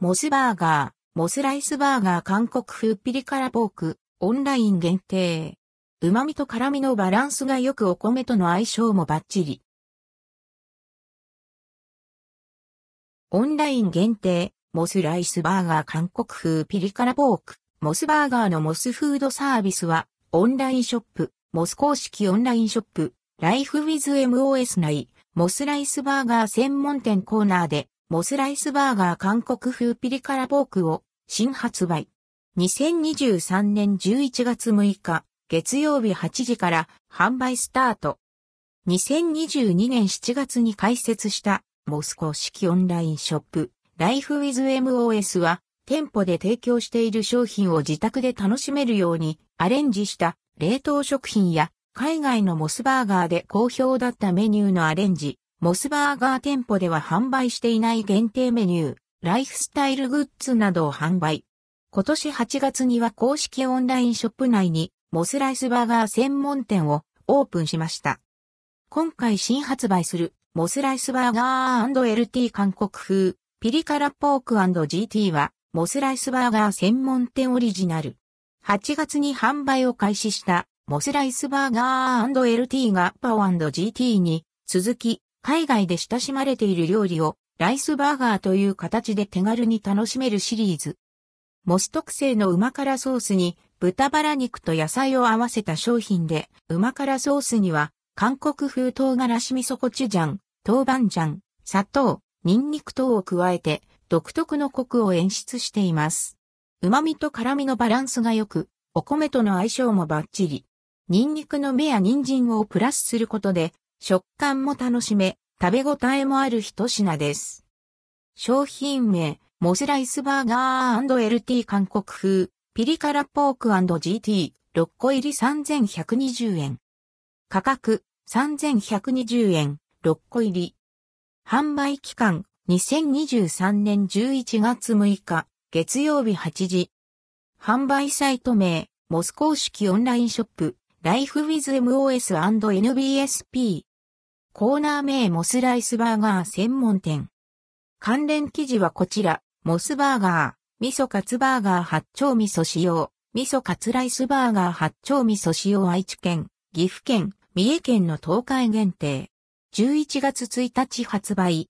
モスバーガー、モスライスバーガー韓国風ピリ辛ポーク、オンライン限定。旨味と辛味のバランスが良くお米との相性もバッチリ。オンライン限定、モスライスバーガー韓国風ピリ辛ポーク、モスバーガーのモスフードサービスは、オンラインショップ、モス公式オンラインショップ、ライフウィズ MOS 内、モスライスバーガー専門店コーナーで、モスライスバーガー韓国風ピリ辛ポークを新発売。2023年11月6日、月曜日8時から販売スタート。2022年7月に開設したモス公式オンラインショップ、ライフウィズ MOS は、店舗で提供している商品を自宅で楽しめるようにアレンジした冷凍食品や海外のモスバーガーで好評だったメニューのアレンジ、モスバーガー店舗では販売していない限定メニュー、ライフスタイルグッズなどを販売。今年8月には公式オンラインショップ内にモスライスバーガー専門店をオープンしました。今回新発売するモスライスバーガー &LT 韓国風、ピリ辛ポーク &GT は、モスライスバーガー専門店オリジナル。8月に販売を開始した、モスライスバーガー &LT がパオ &GT に続き、海外で親しまれている料理を、ライスバーガーという形で手軽に楽しめるシリーズ。モス特製の旨辛ソースに豚バラ肉と野菜を合わせた商品で、旨辛ソースには韓国風唐辛子味噌コチュジャン、豆板醤、砂糖、ニンニク等を加えて独特のコクを演出しています。旨味と辛味のバランスが良く、お米との相性もバッチリ。ニンニクの芽や人参をプラスすることで、食感も楽しめ、食べ応えもある一品です。商品名、モスライスバーガー &LT 韓国風、ピリ辛ポーク &GT、6個入り3120円。価格、3120円。6個入り。販売期間、2023年11月6日、月曜日8時。販売サイト名、モス公式オンラインショップ、ライフウィズ MOS&NBSP。コーナー名モスライスバーガー専門店。関連記事はこちら、モスバーガー、味噌カツバーガー八丁味噌使用、味噌カツライスバーガー八丁味噌使用愛知県、岐阜県、三重県の東海限定。11月1日発売。